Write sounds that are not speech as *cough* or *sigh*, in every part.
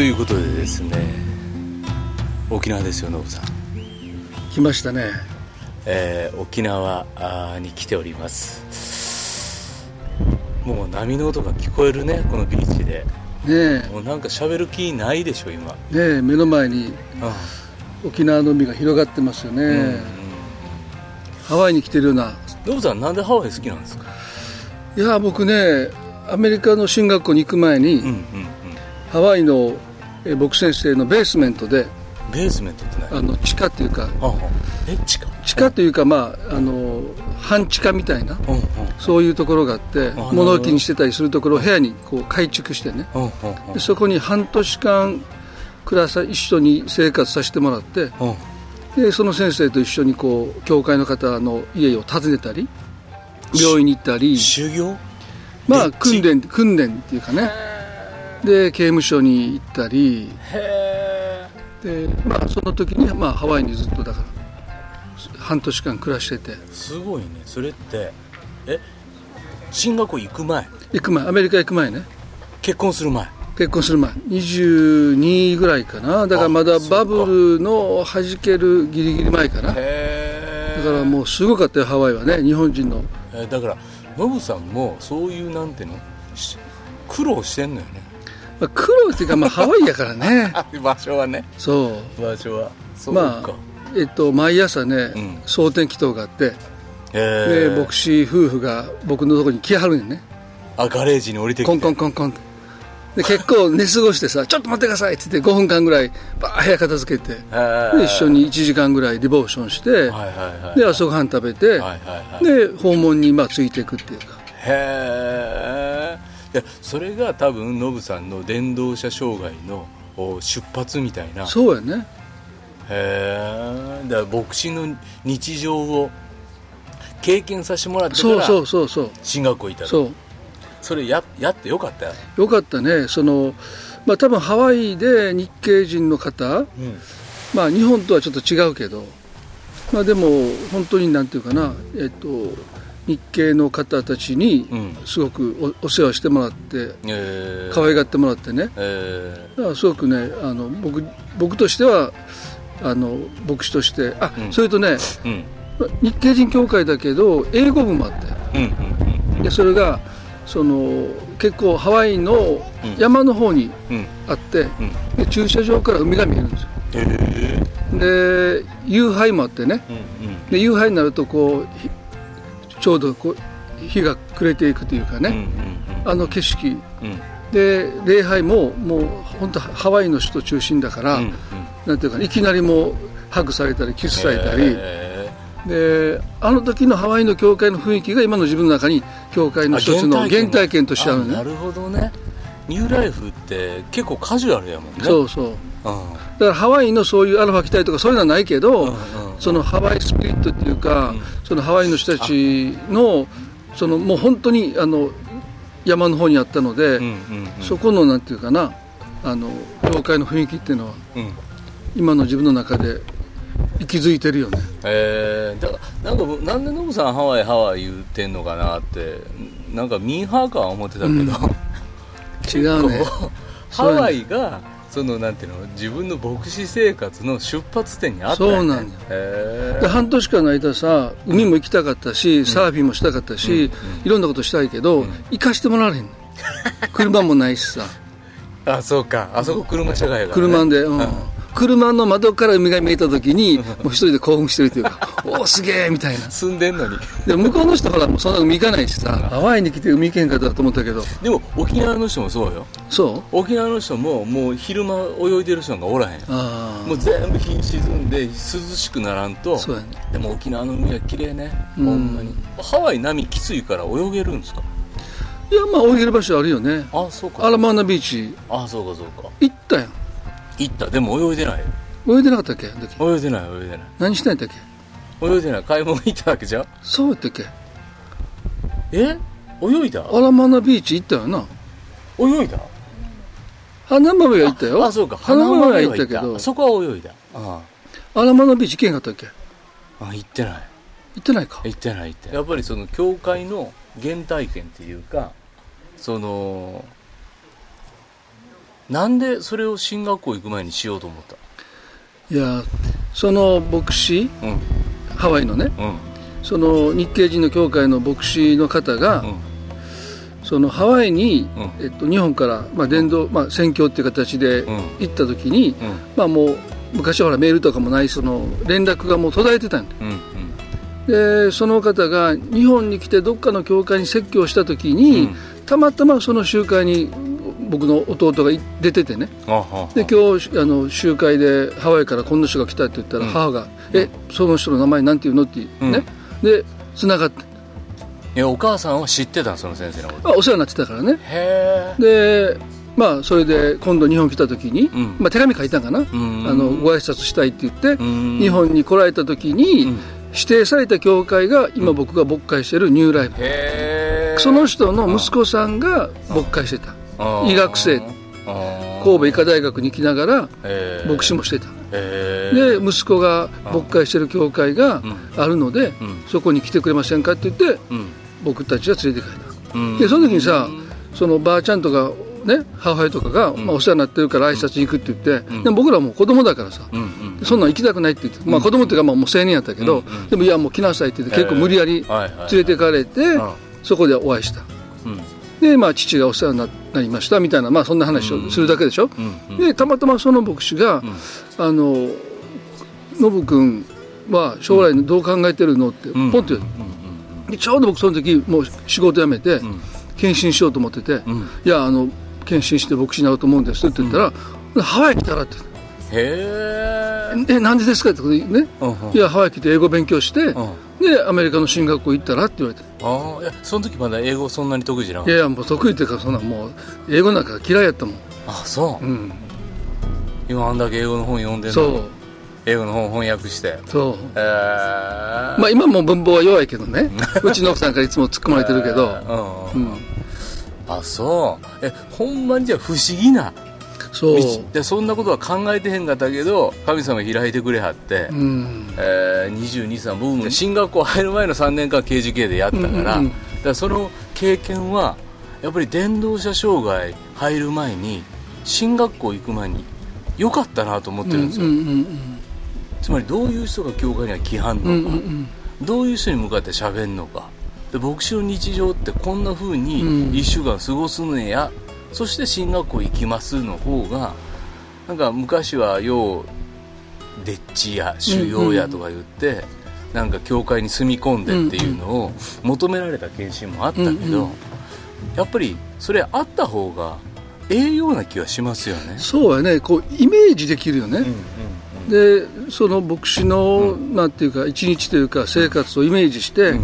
ということでですね沖縄ですよノブさん。来ましたね。えー沖縄に来ております。もう波の音が聞こえるねこのビーチで。ねもうなんか喋る気ないでしょ今。えねえ目の前に沖縄の海が広がってますよね、うんうん。ハワイに来てるような。ノブさんなんでハワイ好きなんですか？いや僕ねアメリカの進学校に行く前に、うんうんうん。ハワイのえ僕先生のベースメントでベースメントって何？あの地下っていうかえ地下？地下というかまああの半地下みたいなうんうん。そういうところがあってあ物置にしてたりするところを部屋にこう改築してね。うんうんそこに半年間暮らさ一緒に生活させてもらってうん。でその先生と一緒にこう教会の方の家を訪ねたり病院に行ったり。修行？まあで訓練訓練っていうかねで刑務所に行ったり。へでまあその時にまあハワイにずっとだから半年間暮らしてて。えすごいねそれって。え進学校行く前？行く前アメリカ行く前ね。結婚する前？結婚する前。22ぐらいかな。だからまだバブルの弾けるギリギリ前かな。だからもうすごかったよハワイはね日本人の。えだからノブさんもそういうなんていうの？し苦労してんのよねまあ、苦労っていうかまあハワイやからね。*laughs* 場所はね。そう。場所は。そうまあえっと毎朝ね、うん。蒼天祈祷があって。で牧師夫婦が僕のとこに来はるんよね。あガレージに降りてきて。コンコンコンコン。で結構寝過ごしてさ「ちょっと待ってください」って言って5分間ぐらいバー部屋片付けてで一緒に1時間ぐらいディボーションして、はいはいはいで朝ごはん食べて、はいはいはい。で訪問にまあついていくっていうか。へえいやそれが多分ノブさんの電動車障害のお出発みたいな。へそうやね。えだから牧師の日常を経験させてもらってかそうそらうそうそう。進学校行ったのそう。それややってよかった？よ、よかったね。そのまあ多分ハワイで日系人の方うん、まあ日本とはちょっと違うけどまあでも本当になんていうかなえっと日系の方たちにうん。すごくおお世話してもらってえー、可愛がってもらってね。えだからすごくねあの僕僕としてはあの牧師としてあ、うん。それとねー、うん。日系人協会だけど英語部もあって。うんうんでそれがその結構ハワイの山の方にあって、うん。で駐車場から海が見えるんですよ。へえで夕灰もあってね。で夕灰になるとこうひちょうどこう日が暮れていくというかね、あの景色。で礼拝ももう本当ハワイの首都中心だから、うんうん。なんていうかないきなりもうハグされたりキスされたり、へであの時のハワイの教会の雰囲気が今の自分の中に教会の一つのあ原体験としてあるのね。なるほどね。ニューライフって結構カジュアルやもんね。そうそう。うんだからハワイのそういうアルファ期待とかそういうのはないけど、うんうんそのハワイスピリットっていうか、うん。そのハワイの人たちのそのもう本当にあの山の方にあったので、うんうんうん。そこのなんていうかなあの教会の雰囲気っていうのはうん。今の自分の中で息づいてるよね。えー、だからなんかなんでノブさんハワイハワイ言ってんのかなってなんかミーハーかは思ってたけど、違うね。*laughs* こうハワイがそのなんていうの自分の牧師生活の出発点にあったよね。そうなんやへで半年間の間さ海も行きたかったし、サーフィンもしたかったし、いろんなことしたいけど、行かしてもらわれへんの。*laughs* 車もないしさ。ーあそうか。あそこ車社会やから、ね、車で、うん、車の窓から海が見えた時に *laughs* もう一人で興奮してるというかおおすげえみたいな。住んでんのに。で向こうの人ほらそんな海行かないしさハワイに来て海行けへんかったと思ったけど。でも沖縄の人もそうよ。そう？沖縄の人ももう昼間泳いでる人がおらへんあもう全部日沈んで涼しくならんとそうやね。でも沖縄の海は綺麗ね。うん。ほんまに。ハワイ波きついから泳げるんですか？あいやまあ泳げる場所あるよね。あそうかアラマーナビーチ。あそうかそうか。行ったやん行った。でも泳いでない泳いでなかったっけ？泳いでない泳いでない。何してんやったっけ？泳いでない。買い物行ったわけじゃん。そうやったっけ？え？泳いだ？アラマーナビーチ行ったよな。泳いだ？花豆は行ったよ。あそうか。花豆はは行ったけど。そこは泳いだ。あアラマーナビーチ行けへんかったっけ？ああ行ってない。行ってないか。行ってない行ってない。やっぱりその教会の原体験っていうかそのなんでそれを進学校行く前にしようと思った？いやその牧師うん。ハワイのねうん。その日系人の教会の牧師の方が、うん。そのハワイに、うん。えっと、日本から、まあ、伝道、まあ、宣教っていう形でうん。行った時に、うん。まあ、もう昔はほらメールとかもないその連絡がもう途絶えてたんだうん。でその方が日本に来てどっかの教会に説教した時に、うん。たまたまその集会に僕の弟がい出ててね。で今日あの集会でハワイからこんな人が来たって言ったら、うん。母が「えその人の名前なんていうの?」ってうん。ね、で繋がって。いやお母さんは知ってたんその先生のこと。あお世話になってたからね。へえ。でまあそれで今度日本来た時に、うん。まあ、手紙書いたんかな、ん。あのご挨拶したいって言って、ん。日本に来られた時に、うん。指定された教会が今僕が牧会してるニューライブ、その人の息子さんが牧会してた医学生。神戸医科大学に来ながら牧師もしてた。で息子が牧会してる教会があるのでうん。そこに来てくれませんかって言ってうん。僕たちが連れて帰った。うん。でその時にさそのばあちゃんとかね母親とかが、ん。まあ、お世話になってるから挨拶に行くって言って、うん。でも僕らもう子供だからさ、そんなん行きたくないって言って、まあ子供っていうかまあもう青年やったけど、でもいやもう来なさいって言って結構無理やり連れてかれて、うん。そこでお会いした。うん。でまあ父がお世話にななりましたみたいなまあそんな話をするだけでしょ、うんうんでたまたまその牧師が、あのノブ君は将来どう考えてるのってポンってちょうど僕その時もう仕事辞めて、献身しようと思ってて、ん。いやあの献身して牧師になろうと思うんですって言ったら、ハワイ来たらってへええなんでですかってことでね、いやハワイ来て英語勉強して、でアメリカの進学校行ったらって言われて。ああいやその時まだ英語そんなに得意じゃなかっいやいやもう得意っていうかそんなもう英語なんか嫌いやったもん。たあそう。うん。今あんだけ英語の本読んでるそう。英語の本翻訳して。そう。えー。まあ今も文法は弱いけどね。*laughs* うちの奥さんからいつも突っ込まれてるけど、うん。うん、あそう。えほんまにじゃあ不思議なそう。そんなことは考えてへんかったけど神様開いてくれはって、うん。えー、22歳僕も進学校入る前の3年間 KGK でやったから,、うんうんうん。だからその経験はやっぱり電動車障害入る前に進学校行く前に良かったなと思ってるんですよ、うんうんつまりどういう人が教会には来はんのか、うんうんうん。どういう人に向かって喋んのか。で牧師の日常ってこんな風にうん。1週間過ごすのや、そして進学校行きますの方がなんか昔はようでっちや修行やとか言って、なんか教会に住み込んでっていうのを求められた検診もあったけど、うんうんやっぱりそれあった方がええような気はしますよね。そうやね。こうイメージできるよね、でその牧師の、なんていうか一日というか生活をイメージして、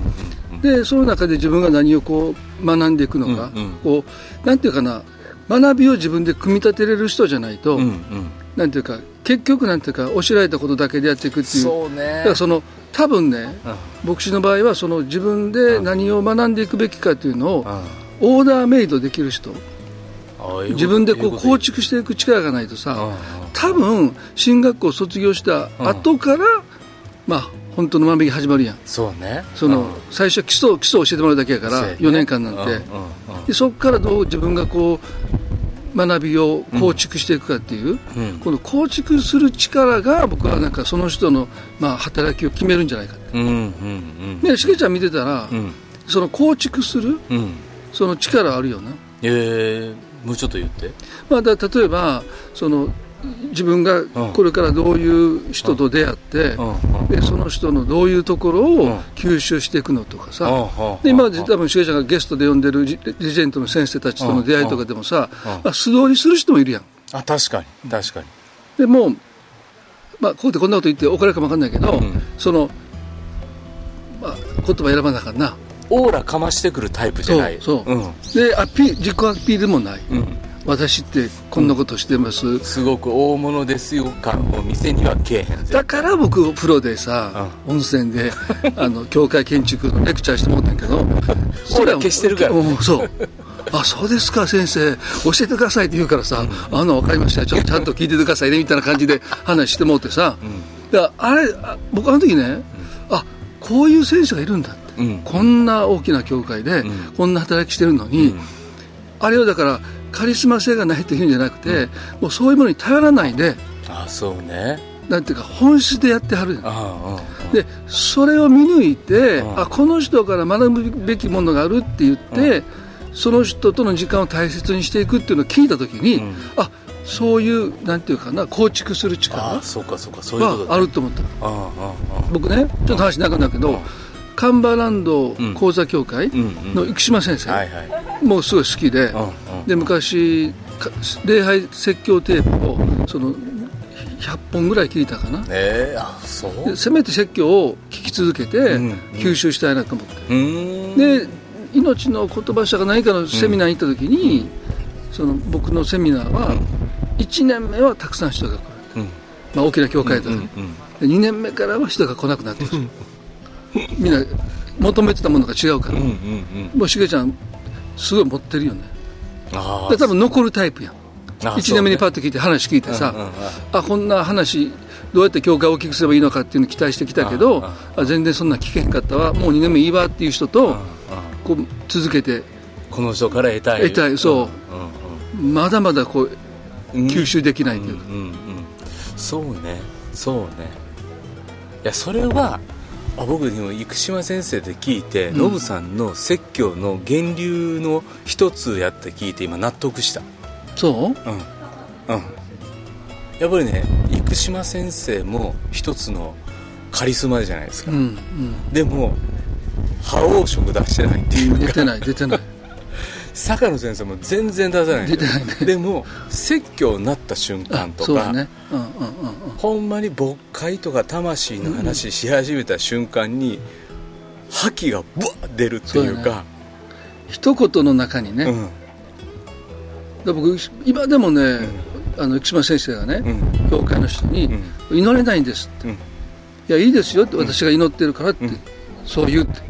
でその中で自分が何をこう学んでいくのか、こうなんていうかな学びを自分で組み立てれる人じゃないと、うんうん。なんていうか結局なんていうか教えられたことだけでやっていくっていう。そうね。だからその多分ね、牧師の場合はその自分で何を学んでいくべきかっていうのを、オーダーメイドできる人。自分でこう構築していく力がないとさ多分進学校卒業した後から、まあ本当の万引き始まるやん。そうね。その、最初は基礎基礎を教えてもらうだけやから、4年間なんて、でそこからどう自分がこう学びを構築していくかっていう、うん。この構築する力が僕はなんかその人の、まあ、働きを決めるんじゃないかって。うんうんうん。でしげちゃん見てたら、うん。その構築するうん。その力あるよな、えー、もうちょっと言って。まあ、だ例えばその自分がこれからどういう人と出会って、うん。でその人のどういうところうん。を吸収していくのとかさ、うん。で今多分しげちゃんがゲストで呼んでるレジェンドの先生たちとの出会いとかでもさ、うん。まあ、素通りする人もいるやん。あ確かに。確かに。でも、まあ、ここでこんなこと言ってお金かもわかんないけど、ん。その、まあ、言葉選ばなあかんな。オーラかましてくるタイプじゃない。そうそう。うん。でアピール自己アピールもない、うん私ってこんなことしてます、すごく大物ですよ感を店にはけえへんぜ。だから僕プロでさ、温泉で *laughs* あの教会建築のレクチャーしてもらったんやけどそれは消してるから。うんそう。あそうですか先生。教えてくださいって言うからさ、あの分かりました。ちょっとちゃんと聞いててくださいねみたいな感じで話してもらってさ、だからあれあ僕あの時ね、あこういう選手がいるんだって、うん。こんな大きな教会で、ん。こんな働きしてるのに、うん。あれをだからカリスマ性がないというんじゃなくて、うん、もうそういうものに頼らないであそうね。なんていうか本質でやってはるでそれを見抜いてあこの人から学ぶべきものがあるって言ってその人との時間を大切にしていくっていうのを聞いた時に、うん、あそういうなんていうかな構築する力があると思った。僕ねちょっと話長くなるけどカンバーランド講座協会の生島先生、もうすごい好きで,、で昔礼拝説教テープをその100本ぐらい聞いたかな、えー、あそう。せめて説教を聞き続けて吸収したいなと思って、で命の言葉社か何かのセミナーに行った時に、その僕のセミナーは1年目はたくさん人が来る、まあ、大きな教会だと、ねで2年目からは人が来なくなってくる *laughs* みんな求めてたものが違うから、もうしげちゃんすごい持ってるよね。で多分残るタイプやん。1年目にパッと聞いて話聞いてさ、あこんな話どうやって教会を大きくすればいいのかっていうのを期待してきたけど、あ全然そんな聞けへんかったわ。もう2年目いいわっていう人と、こう続けてこの人から得たい。得たい。そう、まだまだこう吸収できないというか、そうね。そうね。いやそれはあ僕でも生島先生で聞いてノブ、さんの説教の源流の一つやって聞いて今納得した。そう？うん。うん。やっぱりね生島先生も一つのカリスマじゃないですか、うんうん、でも覇王色出してないっていうか。出てない出てない坂野先生も全然出さない出てない、ね、でも説教になった瞬間とか、ね。うんうんうん、ほんまに牧会とか魂の話し始めた瞬間に、覇気がブワッ出るっていうか、ね、一言の中にね、うん。僕今でもね、うん、あの生島先生がね、うん、教会の人に、祈れないんですって、いやいいですよって私が祈ってるからって、そう言うって、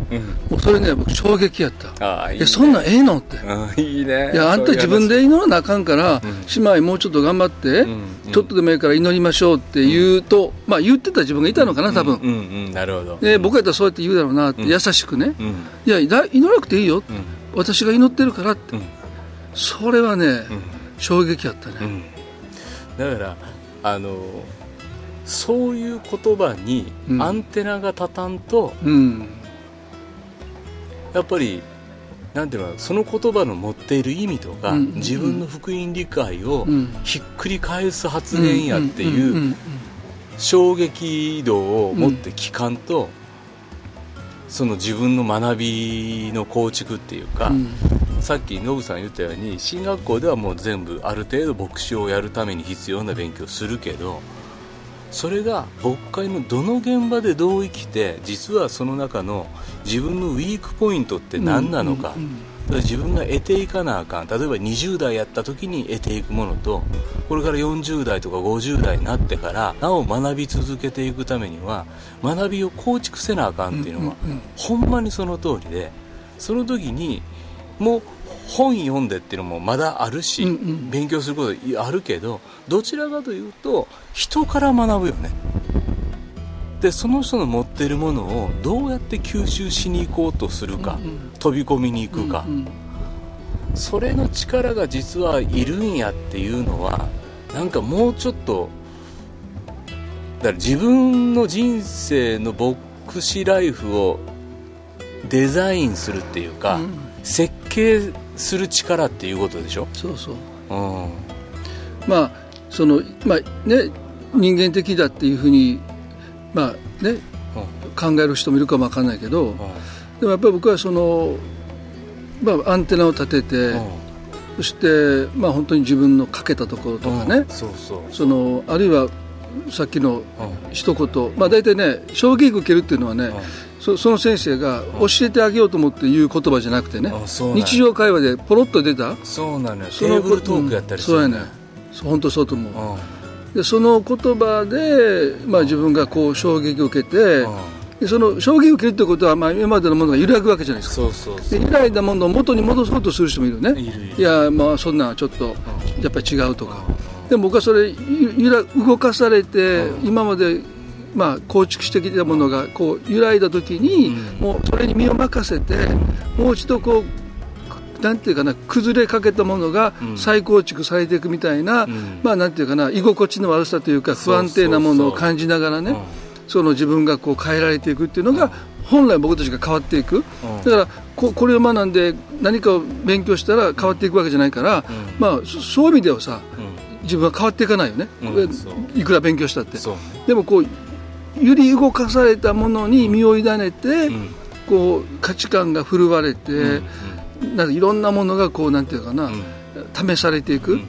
もうそれね僕衝撃やった。あいい、ね、いやそんなんええのって。いいね。いやあんた自分で祈らなあかんから、姉妹もうちょっと頑張って、ちょっとでもいいから祈りましょうって言うと、まあ言ってた自分がいたのかな多分、うんうん。なるほど。で僕やったらそうやって言うだろうなって、優しくね、いや祈らなくていいよ、私が祈ってるからって、それはね、うん、衝撃やったね、だからあのそういう言葉にアンテナが立たんと、やっぱりなんていうのその言葉の持っている意味とか、自分の福音理解をひっくり返す発言やっていう衝撃度を持って聞かんと、その自分の学びの構築っていうか、さっきノブさん言ったように進学校ではもう全部ある程度牧師をやるために必要な勉強するけどそれが牧会のどの現場でどう生きて実はその中の自分のウィークポイントって何なのか、自分が得ていかなあかん。例えば20代やった時に得ていくものとこれから40代とか50代になってからなお学び続けていくためには学びを構築せなあかんっていうのは、ほんまにその通りでその時にもう本読んでっていうのもまだあるし、うんうん、勉強することあるけどどちらかというと人から学ぶよね。でその人の持ってるものをどうやって吸収しに行こうとするか、うんうん、飛び込みに行くか、うんうん、それの力が実はいるんやっていうのはなんかもうちょっとだから自分の人生の牧師ライフをデザインするっていうか、うん。設計する力っていうことでしょ？そうそう、うん、まあそのまあね人間的だっていうふうにまあね、うん、考える人もいるかもわかんないけど、うん、でもやっぱり僕はその、まあ、アンテナを立てて、そしてまあ本当に自分のかけたところとかね、そうそう。そのあるいはさっきの一言、まあ大体ね衝撃受けるっていうのはね、そその先生が教えてあげようと思って言う言葉じゃなくてね、日常会話でポロッと出た？そうなのよテーブルトークやったりする、うん、そうやね本当そうと思う、でその言葉で、まあ、自分がこう衝撃を受けて、でその衝撃を受けるってことは、まあ、今までのものが揺らぐわけじゃないですか。そうそう揺らいだものを元に戻そうとする人もいるね。いやまあそんなちょっとやっぱり違うとか、でも僕はそれ揺ら動かされて、今までまあ、構築してきたものがこう揺らいだ時に、もうそれに身を任せてもう一度こうなんていうかな崩れかけたものが再構築されていくみたいな、うん、まあなんていうかな居心地の悪さというか不安定なものを感じながらねその自分がこう変えられていくっていうのが本来僕たちが変わっていく、だからここれを学んで何かを勉強したら変わっていくわけじゃないから、まあそういう意味ではさ、自分は変わっていかないよね、いくら勉強したって。でもこう揺り動かされたものに身を委ねて、こう価値観が振るわれて、なんかいろんなものがこうなんていうかな、試されていく、っ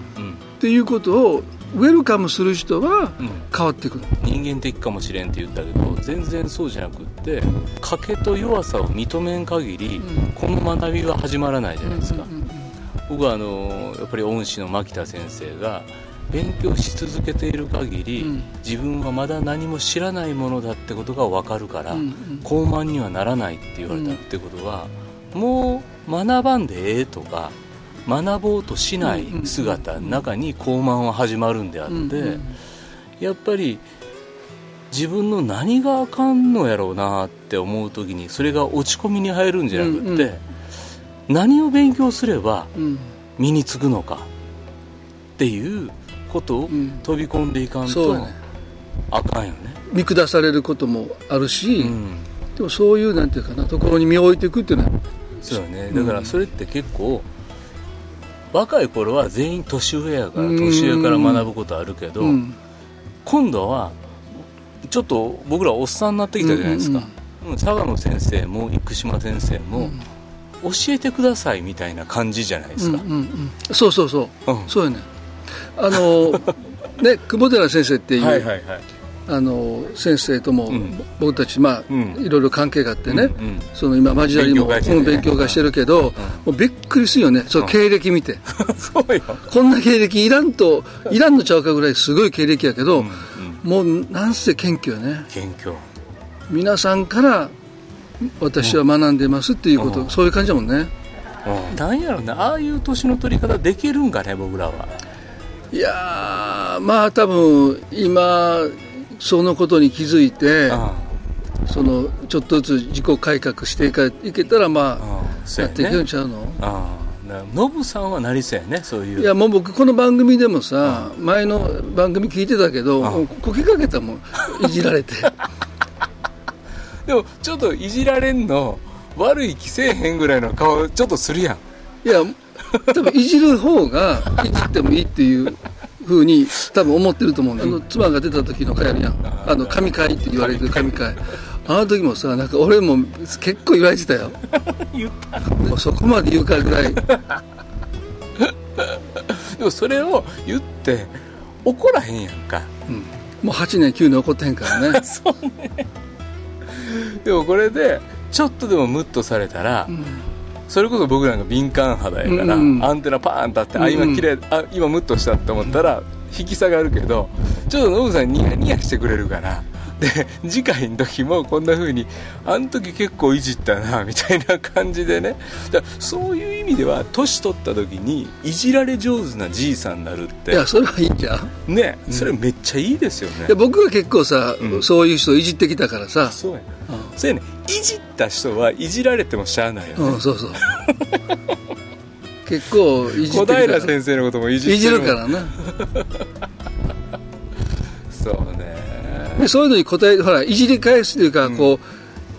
ていうことをウェルカムする人は変わってくる、人間的かもしれんって言ったけど全然そうじゃなくって賭けと弱さを認めん限り、この学びは始まらないじゃないですか、僕はあのやっぱり恩師の牧田先生が勉強し続けている限り、うん、自分はまだ何も知らないものだってことが分かるから、うんうん、高慢にはならないって言われたってことは、うん、もう学ばんでええとか学ぼうとしない姿の中に高慢は始まるんであって、うんうん、やっぱり自分の何があかんのやろうなって思う時にそれが落ち込みに入るんじゃなくって、うんうん、何を勉強すれば身につくのかっていうことを飛び込んでいかんと、あかんよね。見下されることもあるし、うん、でもそういうなんていうかなところに身を置いていくっていうのは。そうよね。だからそれって結構、若い頃は全員年上やから年上から学ぶことあるけど、うん、今度はちょっと僕らおっさんになってきたじゃないですか、うんうん、佐賀野先生も生島先生も、教えてくださいみたいな感じじゃないですか、うんうんうん、そうそうそう、うん、そうやねあのね久保寺先生っていう、はいはいはい、あの先生とも、僕たち、まあ、うん、いろいろ関係があってね、その今交わりも勉強,、勉強がしてるけど、もうびっくりするよね。その経歴見て、こんな経歴いらんといらんのちゃうかぐらいすごい経歴やけど、もうなんせ謙虚よね。謙虚。皆さんから私は学んでますっていうこと、そういう感じだもんね、なんやろうね。ああいう年の取り方できるんかね僕らはいやまあ多分今そのことに気づいてそのちょっとずつ自己改革していかいけたらまあやっていけるんちゃうの。ノブさんはなりそうやねそういう。いやもう僕この番組でもさ前の番組聞いてたけどこきかけたもんいじられて。*laughs* でもちょっといじられんの悪い気せえへんぐらいの顔ちょっとするやん。いや多分いじる方がいじってもいいっていうふうに多分思ってると思うあの妻が出た時の会あるやん。あの神会って言われてる神会。あの時もさなんか俺も結構言われてたよ。*laughs* 言った。もうそこまで言うかぐらい。*laughs* でもそれを言って怒らへんやんか、うん、もう8年9年怒ってへんからね。*laughs* そうね。でもこれでちょっとでもムッとされたら、うんそれこそ僕らが敏感肌やから、うんアンテナパーン立って、うんあ今綺麗あ今ムッとしたって思ったら引き下がるけどちょっとノブさんニヤニヤしてくれるからで次回の時もこんな風にあの時結構いじったなみたいな感じでね。だそういう意味では年取った時にいじられ上手なじいさんになるって。いやそれはいいんじゃん。ね、それめっちゃいいですよね。僕は結構さ、うん、そういう人いじってきたからさ。そうや、うん、そうやね。いじった人はいじられてもしゃあないよね、うん、そうそう。結構いじって小平先生のこともいじいじるからな。*laughs* そうねでそういうのに答えほらいじり返すというか、こ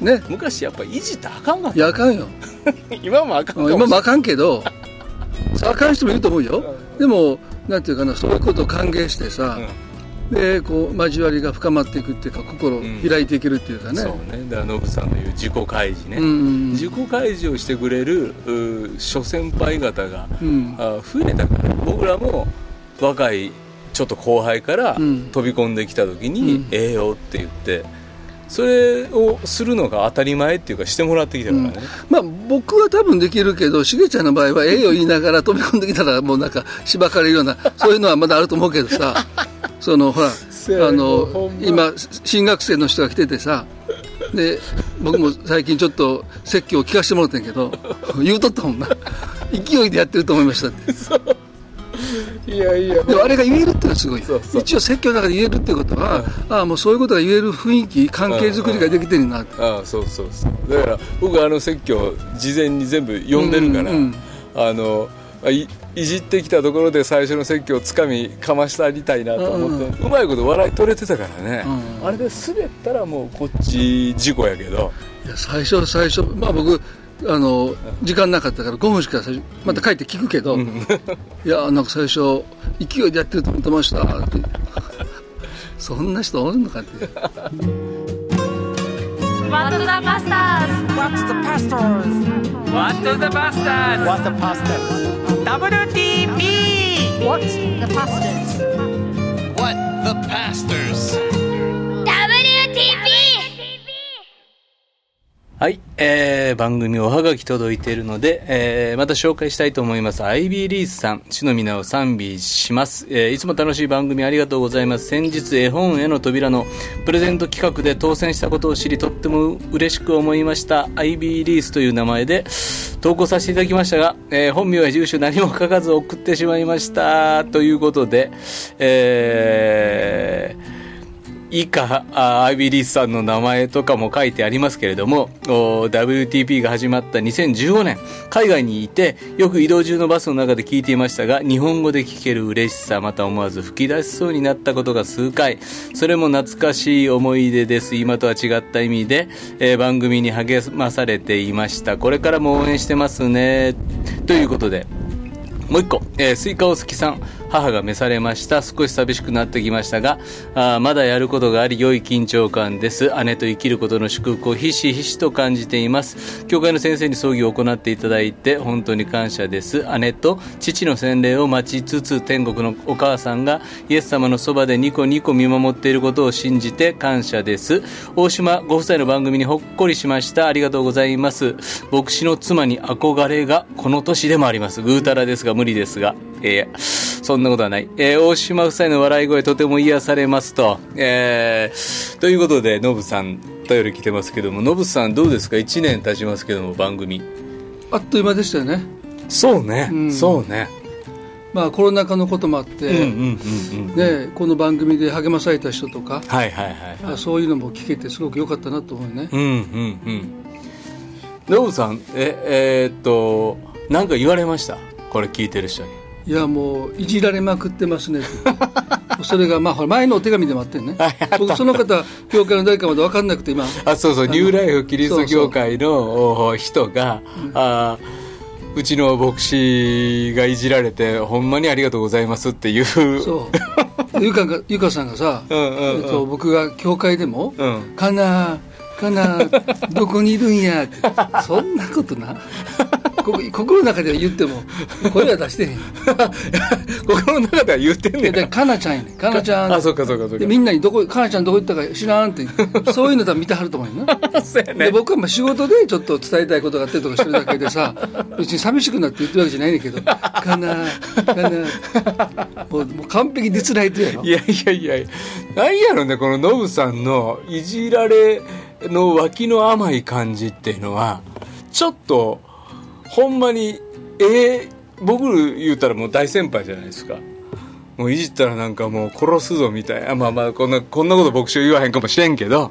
うね。昔やっぱいじってあかんかった。いやあかんよ。*laughs* 今もあかん今もあかんけどあかん人もいると思うよ、でもなんていうかなそういうことを歓迎してさ、でこう交わりが深まっていくっていうか心を開いていけるっていうかね、うん、そうね。だからノブさんの言う自己開示ね、うんうん、自己開示をしてくれる諸先輩方が、うん、あ増えたから。僕らも若いちょっと後輩から飛び込んできた時に、うん、ええよって言ってそれをするのが当たり前っていうかしてもらってきたからね、うん、まあ僕は多分できるけどしげちゃんの場合はええよ言いながら飛び込んできたらもうなんかしばかれるような *laughs* そういうのはまだあると思うけどさ。そのほらあの今新学生の人が来ててさ。で僕も最近ちょっと説教を聞かせてもらってんけど言うとったもんな。*laughs* 勢いでやってると思いましたっていやいや。でもあれが言えるってのはすごい。一応説教の中で言えるってことは、うん、ああもうそういうことが言える雰囲気関係作りができてるなああそうそうそう。だから僕あの説教事前に全部読んでるから、うんうん、あのいいじってきたところで最初の説教をつかみかましたりたいなと思って、うん、うまいこと笑い取れてたからね、うん、あれで滑ったらもうこっち事故やけど。いや最初最初まあ僕あの時間なかったから5分しかまた帰って聞くけど、うん、いやなんか最初勢いでやってると思ってましたってそんな人おるのかって What the pastors? What's the pastors? What the pastors? What the pastors? WTP! What the pastors? What the pastors? はい、えー、番組おはがき届いているので、えー、また紹介したいと思います。アイビーリースさん、篠宮を賛美します、えー。いつも楽しい番組ありがとうございます。先日、絵本への扉のプレゼント企画で当選したことを知り、とっても嬉しく思いました。アイビーリースという名前で投稿させていただきましたが、えー、本名や住所何も書かず送ってしまいました。ということで、えー、以下、アイビーリースさんの名前とかも書いてありますけれども、WTP が始まった2015年、海外にいて、よく移動中のバスの中で聞いていましたが、日本語で聞ける嬉しさ、また思わず吹き出しそうになったことが数回、それも懐かしい思い出です。今とは違った意味で、えー、番組に励まされていました。これからも応援してますね。ということで、もう一個、えー、スイカお好きさん。母が召されました。少し寂しくなってきましたがあまだやることがあり良い緊張感です。姉と生きることの祝福をひしひしと感じています。教会の先生に葬儀を行っていただいて本当に感謝です。姉と父の洗礼を待ちつつ天国のお母さんがイエス様のそばでニコニコ見守っていることを信じて感謝です。大島ご夫妻の番組にほっこりしました。ありがとうございます。牧師の妻に憧れがこの年でもあります。ぐうたらですが無理ですが。えー、そんなことはない。えー、大島夫妻の笑い声とても癒されますと。えー、ということで、ノブさん、頼り来てますけども、ノブさんどうですか ?1 年経ちますけども、番組。あっという間でしたよね。そうね、うん、そうね。まあ、コロナ禍のこともあって、ね、この番組で励まされた人とか、はいはいはい、そういうのも聞けてすごく良かったなと思うね。うんうんうん。ノブさん、え、えー、っと、なんか言われました？これ聞いてる人に。いやもういじられまくってますね。*laughs* それがまあ前のお手紙でもあってね。僕その方教会の誰かまで分かんなくて今。あそうそう。ニューライフキリスト教会の人が、うん、あうちの牧師がいじられてほんまにありがとうございますっていう。そう。ゆかがゆかさんがさ、*laughs* うんうんうん、えっと、僕が教会でも「うん、かなかなどこにいるんや」そんなことな心の中では言っても声は出してへん。*laughs* 心の中では言ってんねんかなちゃんやねん。かなちゃん。あそうかそうかそうか。みんなにどこかなちゃんどこ行ったか知らんってそういうの多分見てはると思うよなそうや、ね、で僕はまあ仕事でちょっと伝えたいことがあってとかしてるだけでさ別に寂しくなって言ってるわけじゃないねんけど。かなかな。もうもう完璧につらいてやろ。いやいやいや何やろねこのノブさんのいじられの脇の甘い感じっていうのはちょっとほんまにえー、僕言うたらもう大先輩じゃないですか。もういじったらなんかもう殺すぞみたいな。まあまあこんなこんなこと牧師言わへんかもしれんけど。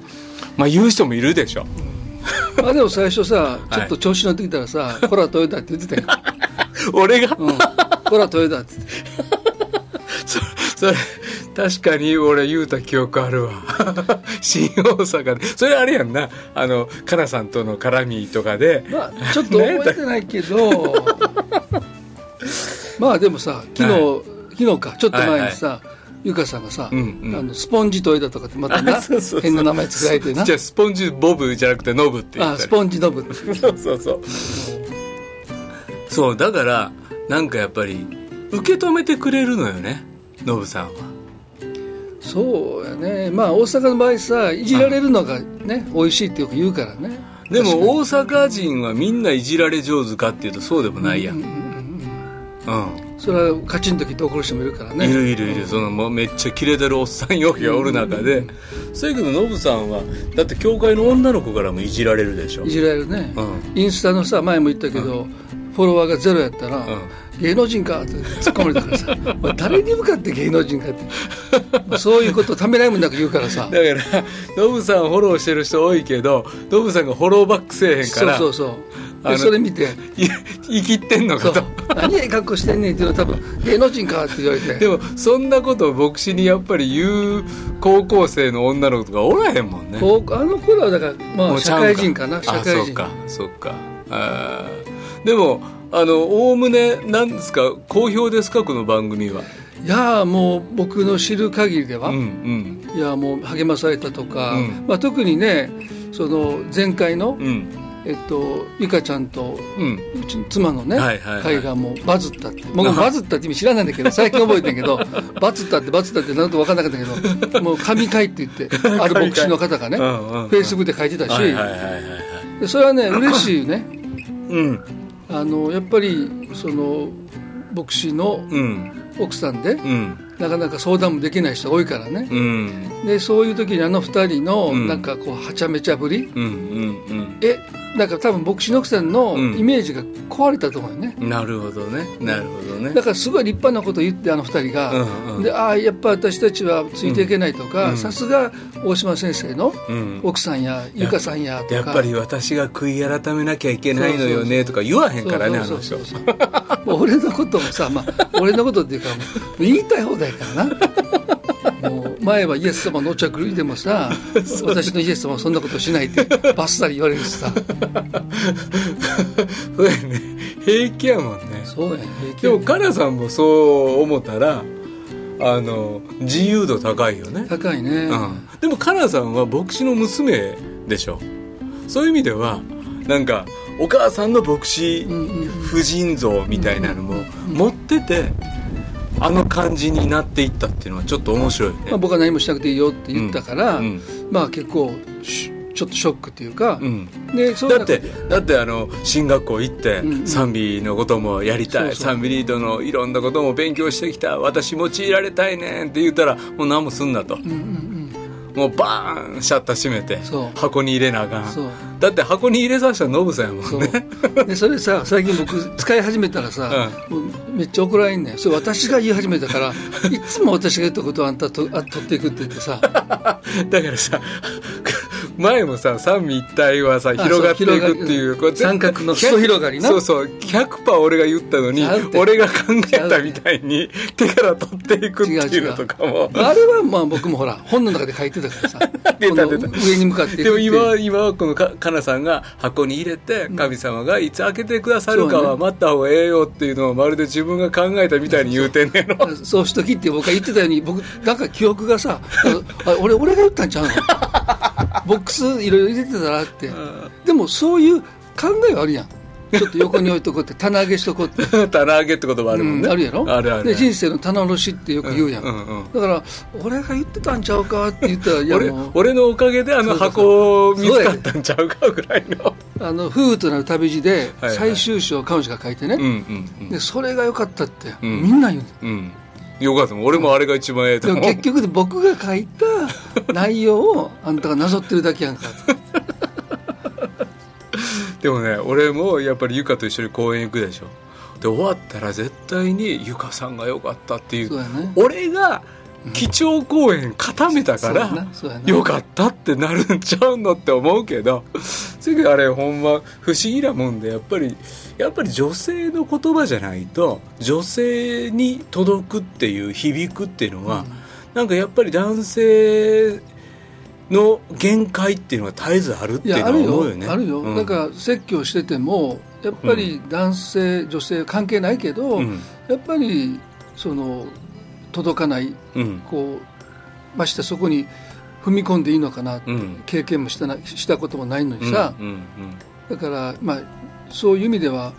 まあ言う人もいるでしょ、*laughs* うん、まあでも最初さちょっと調子乗ってきたらさ「はい、こらトヨタ」って言ってたよ。*laughs* 俺が、うん「こらトヨタ」って言って。*laughs* そそれ確かに俺言うた記憶あるわ。*laughs* 新大阪で。それあれやんな。あのかなさんとの絡みとかで。まあちょっと覚えてないけど。*laughs* まあでもさ昨日、はい、昨日か。ちょっと前にさ、はいはい。ゆかさんがさ、うんうん、あのスポンジトイレとかってまたな。変な名前つけられてな。じゃあスポンジボブじゃなくてノブって言あスポンジノブ。そうそうそう。そうだからなんかやっぱり受け止めてくれるのよねノブさんはそうやね。まあ大阪の場合さいじられるのがね美味しいってよく言うからね。でも大阪人はみんないじられ上手かっていうとそうでもないやん。うん、うんそれはカチンときって怒る人もいるからね。いるいるいる、そのもうめっちゃキレてるおっさんよがおる中で、そうやけどノブさんはだって教会の女の子からもいじられるでしょいじられるね、うん、インスタのさ前も言ったけど、うん、フォロワーがゼロやったら、うん。芸能人かって突っ込まれたからさ。*laughs* 誰に向かって芸能人かって。そういうことためらいもなく言うからさ。*laughs* だからノブさんフォローしてる人多いけどノブさんがフォローバックせえへんからそうそうそでそれ見て。い生きってんのかと。何ええ格好してんねんっていうのは多分芸能人かって言われて。でもそんなことを牧師にやっぱり言う高校生の女の子とかおらへんもんね。あの頃はだからまあ社会人かな。社あ会人。そうかそうか。あーでもあのおおむね何ですか？好評ですか？この番組は。いやもう僕の知る限りでは、うんうん。いやもう励まされたとか、うん。まあ、特にねその前回の、うん。えっと、ゆかちゃんとうちの妻のね、はいはいはい。会がもうバズったって。僕もバズったって意味知らないんだけど *laughs* 最近覚えてんけどバズったってバズったってなんと分かんなかったけど *laughs* もう神会って言ってある牧師の方がねフェイスブックで書いてたし、はいはいはいはいはい。でそれはね嬉しいね。うんあのやっぱりその牧師のうん。奥さんで、うん。なかなか相談もできない人多いからね、うん。でそういう時にあの二人のうん。なんかこうはちゃめちゃぶり、うんうん。えなんか多分牧師の奥さんのうん。イメージが壊れたと思うよね、うんなるほどね。なるほどね。だからすごい立派なことを言ってあの二人が、うんうん。でああやっぱ私たちはついていけないとかうん。さすが大島先生のうん。奥さんやゆかさんやとか。やっぱり私が悔い改めなきゃいけないのよねとか言わへんからねあの人俺のこともさ、まあ、俺のことっていうか言いたい放題やからな前はイエス様のお茶くりでもさ私のイエス様はそんなことしないってバッサリ言われるしさ。*laughs* そうやね。平気やもんね。そうやね。でもカナさんもそう思ったらあの自由度高いよね、高いね、うん、でもカナさんは牧師の娘でしょ。そういう意味ではなんかお母さんの牧師うんうん。うん婦人像みたいなのも持っててあの感じになっていったっていうのはちょっと面白いね、まあ、僕は何もしなくていいよって言ったから、うんまあ結構しちょっとショックっていうか、うん。でだってだってあの進学校行ってうんうん。賛美のこともやりたい、賛美リードのいろんなことも勉強してきた私用いられたいねんって言ったらもう何もすんなと、うんうんもうバーンシャッター閉めて箱に入れなあかんだって箱に入れさせたらノブさんやもんね。でそれさ最近僕使い始めたらさ、もうめっちゃ怒られんねん。それ私が言い始めたから *laughs* いつも私が言ったことをあんたとあ取っていくって言ってさ。*laughs* だからさ前もさ三位一体はさあ広がっていくっていうこう三角の裾広がりな。そうそう100%俺が言ったのに俺が考えたみたいに手から取っていくっていうのとかも。あれはまあ僕もほら本の中で書いてたからさ。*laughs* 出た出た。上に向かっていくってでも今は今はこのかかなさんが箱に入れて神様がいつ開けてくださるかは待った方がええよっていうのをまるで自分が考えたみたいに言うてんねんのそうしときって僕が言ってたように僕なんか記憶がさあ俺俺が言ったんちゃうの？*laughs* ボックスいろいろ入れてたらって。でもそういう考えはあるやんちょっと横に置いとこうって棚上げしとこうって。*laughs* 棚上げって言葉あるもんね、うんあるやろ？あるある。で人生の棚卸しってよく言うやん,、うんうんうん。だから俺が言ってたんちゃうかって言ったらいや俺俺のおかげであの箱見つかったんちゃうかぐらいの。あの夫婦となる旅路で最終章を彼女が書いてね、うんうんうん。でそれが良かったって、うん。みんな言う。ねうん。よかった。俺もあれが一番ええと思う。でも結局で僕が書いた内容をあんたがなぞってるだけやんか *laughs* でもね俺もやっぱりゆかと一緒に公園行くでしょ。で終わったら絶対にゆかさんが良かったっていう。ね。俺が基調講演固めたからよかったってなるんちゃうのって思うけど。それあれほんま不思議なもんでやっぱりやっぱり女性の言葉じゃないと女性に届くっていう響くっていうのは、なんかやっぱり男性の限界っていうのが絶えずあるっていうのは思うよね。あるよ、うん。だから説教しててもやっぱり男性、女性関係ないけど、うん。やっぱりその届かないうん。こうましてそこに踏み込んでいいのかな、うん。経験もしたなしたこともないのにさ、うんうんだからまあそういう意味では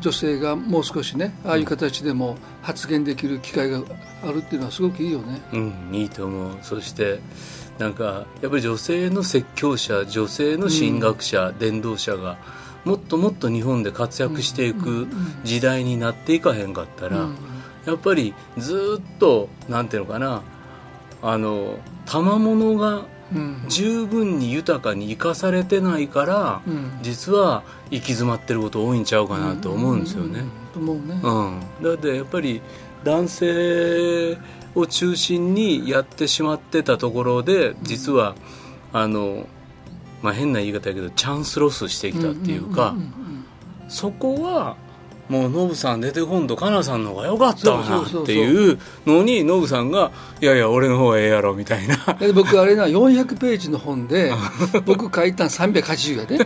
女性がもう少しねああいう形でも発言できる機会があるっていうのはすごくいいよね。うん、いいと思う。そしてなんかやっぱり女性の説教者女性の神学者、伝道者がもっともっと日本で活躍していく時代になっていかへんかったら、うん。やっぱりずっとなんていうのかなあの賜物がうん。十分に豊かに生かされてないから、うん。実は行き詰まってること多いんちゃうかなと思うんですよね。うね。うん、だってやっぱり男性を中心にやってしまってたところで実はあの、まあ、変な言い方やけどチャンスロスしてきたっていうか、そこはもうノブさん出てこんとかなさんの方が良かったなっていうのにノブさんが「いやいや俺の方がええやろ」みたいな。で僕あれな400ページの本で *laughs* 僕書いたん380やで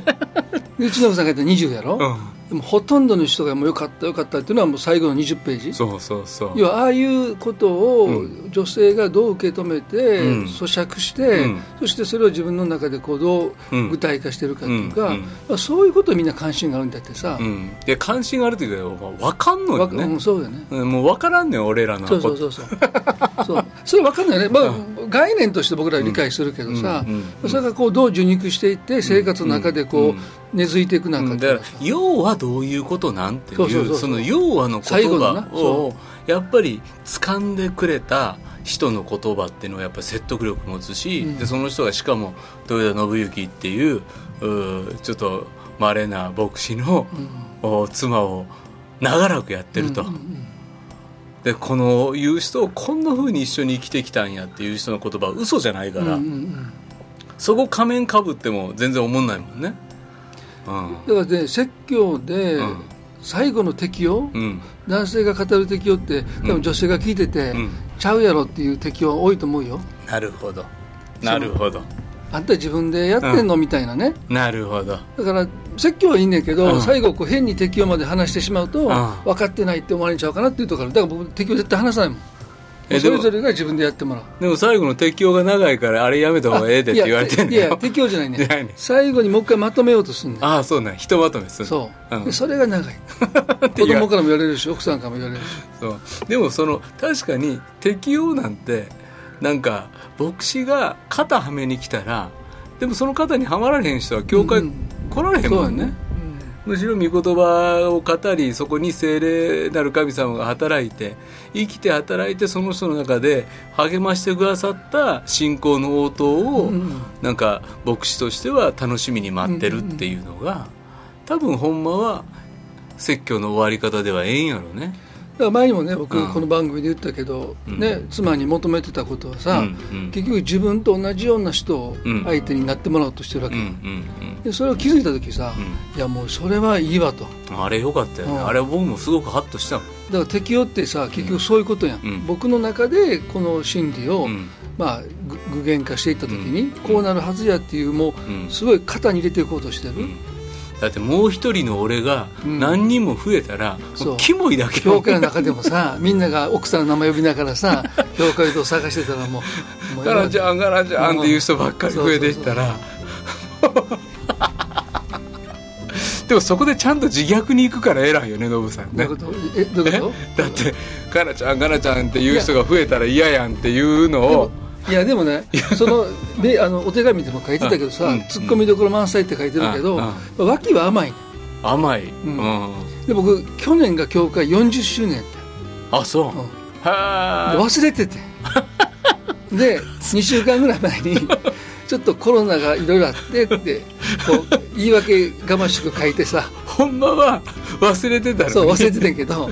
でうちの奥さん書いたん20やろ、うん。でもほとんどの人がもうよかったよかったっていうのはもう最後の20ページ。そうそうそう。要はああいうことをう女性がどう受け止めて、うん。咀嚼して、うん。そしてそれを自分の中でこうどううん具体化してるかっていうか、まあ、そういうことにみんな関心があるんだってさ、うん、で関心があるというか分かんのわよね。うん、そうだよね。うんもう分からんねん俺らのそうそうそうそう。そう。それ分かんないよね、まあ、概念として僕らは理解するけどさ、それがこうどう受肉していって生活の中でこう、うん根付いていく中うんでだから要はどういうことなんていうその要はの言葉をそやっぱり掴んでくれた人の言葉っていうのはやっぱり説得力持つし、うん。でその人がしかも豊田信行っていうちょっと稀な牧師の、お妻を長らくやってると、うんうんうん。でこの言う人をこんな風に一緒に生きてきたんやっていう人の言葉は嘘じゃないから、うんうんうん。そこ仮面かぶっても全然思んないもんね。うんだからね説教でうん。最後の適用、うん。男性が語る適用って多分女性が聞いてて、うん。ちゃうやろっていう適用は多いと思うよ。なるほど。なるほど。あんた自分でやってんの、みたいなね。なるほど。だから説教はいいんだけど、うん。最後こう変に適用まで話してしまうと、ん。分かってないって思われちゃうかなっていうところだから僕適用絶対話さないもん。そえでも。れぞれが自分でやってもらう。でも最後の適用が長いからあれやめた方がええでって言われてんいやいや適用じゃないね。ね。最後にもう一回まとめようとするんだよああそうね。ひとまとめするそう、それが長い。*laughs* 子供からも言われるし奥さんからも言われるしそう。でもその確かに適用なんてなんか牧師が肩はめに来たらでもその肩にはまられへん人は教会うん。来られへんもんね、そうやね、むしろ御言葉を語りそこに聖霊なる神様が働いて生きて働いてその人の中で励ましてくださった信仰の応答を、うんなんか牧師としては楽しみに待ってるっていうのが、多分ほんまは説教の終わり方ではええんやろね。前にもね僕うん。この番組で言ったけど、うん。ね、妻に求めてたことはさ、うんうん。結局自分と同じような人をうん。相手になってもらおうとしてるわけ、うんうんでそれを気づいた時さ、ういやもうそれはいいわと。うん、あれよかったよね、うん。あれ僕もすごくハッとしただから適応ってさ結局そういうことやん、うん。僕の中でこの真理を、うん。まあ、ぐ具現化していった時に、うん。こうなるはずやっていうもうん。うすごい肩に入れていこうとしてる、うんだってもう一人の俺がうん。何人も増えたら、そう。もうキモいだけ。教会の中でもさ *laughs* みんなが奥さんの名前呼びながらさ *laughs* 教会と探してたらもうガラちゃんガラちゃんっていう人ばっかり増えていったら。*laughs* でもそこでちゃんと自虐に行くから偉いよねノブさんね。どういうこと？えどういうこだってガラちゃんガラちゃんっていう人が増えたら嫌やんっていうのをいやでもねそのであのお手紙でも書いてたけどさ、うん。ツッコミどころ満載って書いてるけど、うん。脇は甘い。甘い、ん。うん。で僕去年が教会40周年あそう、うん。忘れてて。*laughs* で2週間ぐらい前に *laughs* ちょっとコロナがいろいろあってって *laughs* こう言い訳がましく書いてさ。ほんまは忘れてたのに。そう忘れてたけど。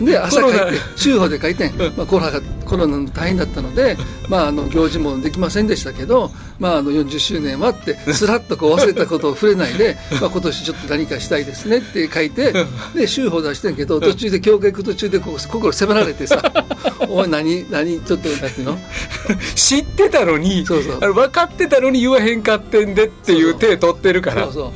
で朝書いて週報で書いてん、まあ、コロナがコロナの大変だったので、まあ、あの行事もできませんでしたけど、まあ、あの40周年はってすらっとこう忘れたことを触れないで、まあ、今年ちょっと何かしたいですねって書いてで週報出してんけど途中で教会行く途中でこう心迫られてさ「*laughs* おい何何ちょっとなんていうの?」知ってたのにそうそう。あの分かってたのに言わへんかってんでっていう手取ってるから。そうそ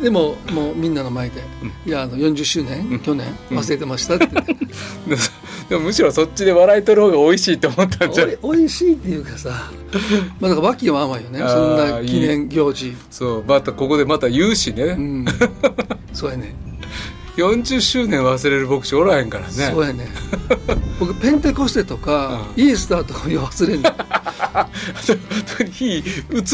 う。でももうみんなの前で「いやあの40周年、去年忘れてました」って、で *laughs* でもむしろそっちで笑い取る方が美味しいと思ったんじゃないおいおいしいっていうかさまあだから脇は甘いよね。そんな記念行事。そう。またここでまた言うしね、うん。*laughs* そうやね40周年忘れる牧師おらへんからね。そうやね。僕ペンテコステとか、*laughs* イースターとか忘れんの火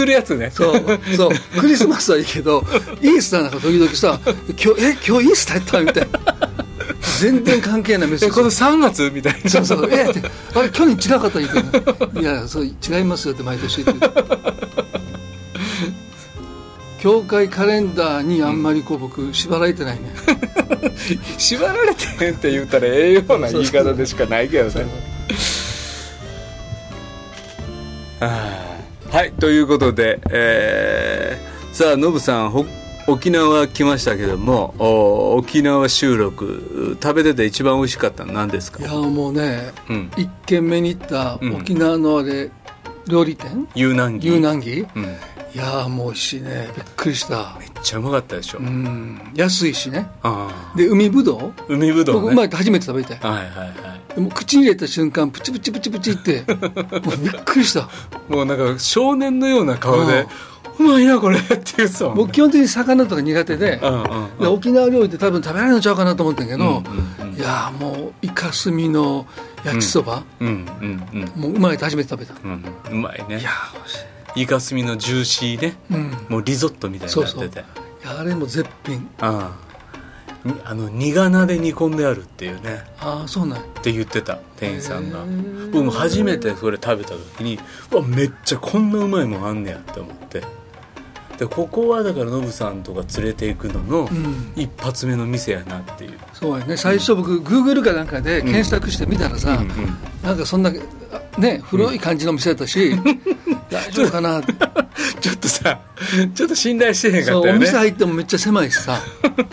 映るやつね。そうそう。クリスマスはいいけどイースターなんか時々さ「今日え今日イースターやった?」みたいな。全然関係ないメッセージ。えこの3月みたいな。そうそう、えって、あれ、去年違かった言うていや、そう、違いますよって毎年言ってる。教会カレンダーにあんまりこう僕縛られてないね。*laughs* 縛られてへんって言ったらええような言い方でしかないけどね。*laughs* はいはいということで、えーさあノブさんほ沖縄来ましたけども沖縄収録食べてて一番美味しかったの何ですか？いやもうね、うん、1軒目に行った沖縄のあれ、料理店？遊南木遊南木、うん、いやもう美味しいね。びっくりした。めっちゃうまかったでしょ。うん。安いしね。で海ぶどう？海ぶどう、ね、僕うまいって初めて食べてはいはいはい。でも口に入れた瞬間プチプチプチプチって。*laughs* もうびっくりした。もうなんか少年のような顔でうまいなこれって言うさ僕基本的に魚とか苦手でで沖縄料理って多分食べられるのちゃうかなと思ったけど、うんうんうん、いやもうイカスミの焼きそば、うんうんうん、もううまいって初めて食べた、うん、うまいね。いやイカスミのジューシーね、うん、もうリゾットみたいになってて。そうそう。あれも絶品。ああ。あの苦菜で煮込んであるっていうね。ああそうなんって言ってた店員さんが。僕も初めてそれ食べた時にうわめっちゃこんなうまいもんあんねやって思って。でここはだからノブさんとか連れていくのの一発目の店やなっていう、そうやね。最初僕グーグルかなんかで検索してみたらさ、うんうんうん、なんかそんなね古い感じの店だったし、*laughs* 大丈夫かな？ちょっとさちょっと信頼してへんかったよね。お店入ってもめっちゃ狭いしさ。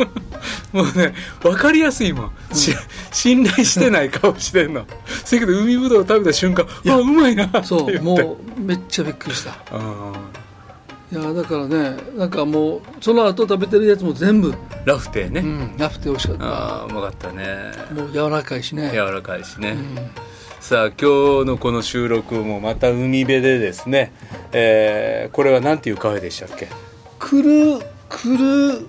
*laughs* もうね分かりやすいもん、うん、信頼してない顔してんの。せやけど海ぶどう食べた瞬間あうまいなってそうもうめっちゃびっくりした。いやだからねなんかもうその後食べてるやつも全部ラフテーね、うん、ラフテー美味しかった。ああうまかったね。もう柔らかいしね。柔らかいしね、うんさあ今日のこの収録もまた海辺でですね、えー、これは何ていうカフェでしたっけ？くるくる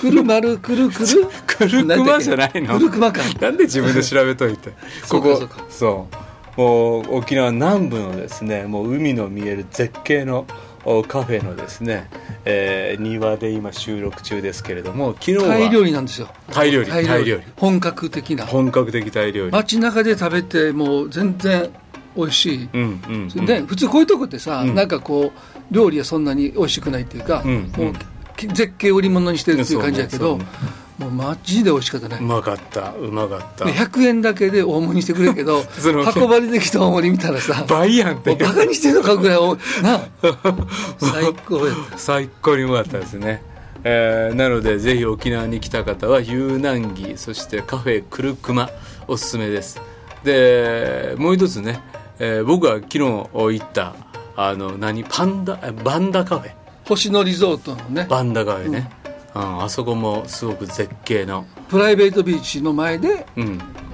くるまるくるくる？*laughs* くるくまじゃないの？くるくまか。なんで自分で調べといて？*laughs* ここそう。もう沖縄南部のですねもう海の見える絶景のカフェのですね、えー、庭で今収録中ですけれども昨日はタイ料理なんですよ。タイ料理タイ料理。本格的な。本格的タイ料理。街中で食べてもう全然美味しい、うんうんうん、で普通こういうとこってさ、うん、なんかこう料理はそんなに美味しくないっていうか、うんうん、もう絶景売り物にしてるっていう感じだけど、もうマジで美味しかったね。うまかった。うまかった。100円だけで大盛りにしてくれるけど運ばれてきた大盛り見たらさ倍やんって。バカにしてるのかぐらいな *laughs* 最高や。った最高にうまかったですね、えー、なのでぜひ沖縄に来た方は遊南木そしてカフェくるくまおすすめです。でもう一つね、えー、僕は昨日行ったあの何？パンダバンダカフェ。星野リゾートのね。バンダカフェね、うんうん、あそこもすごく絶景の。プライベートビーチの前で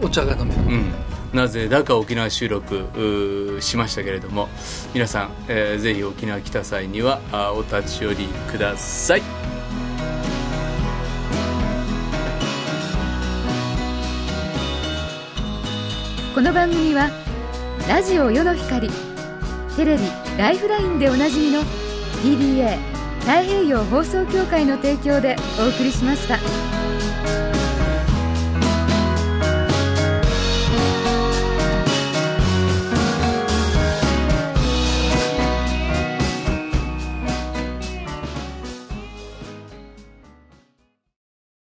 お茶が飲める、うん、なぜだか沖縄収録しましたけれども皆さん、えー、ぜひ沖縄来た際にはあお立ち寄りください。この番組はラジオ世の光テレビ「ライフライン」でおなじみの TBA 太平洋放送協会の提供でお送りしました。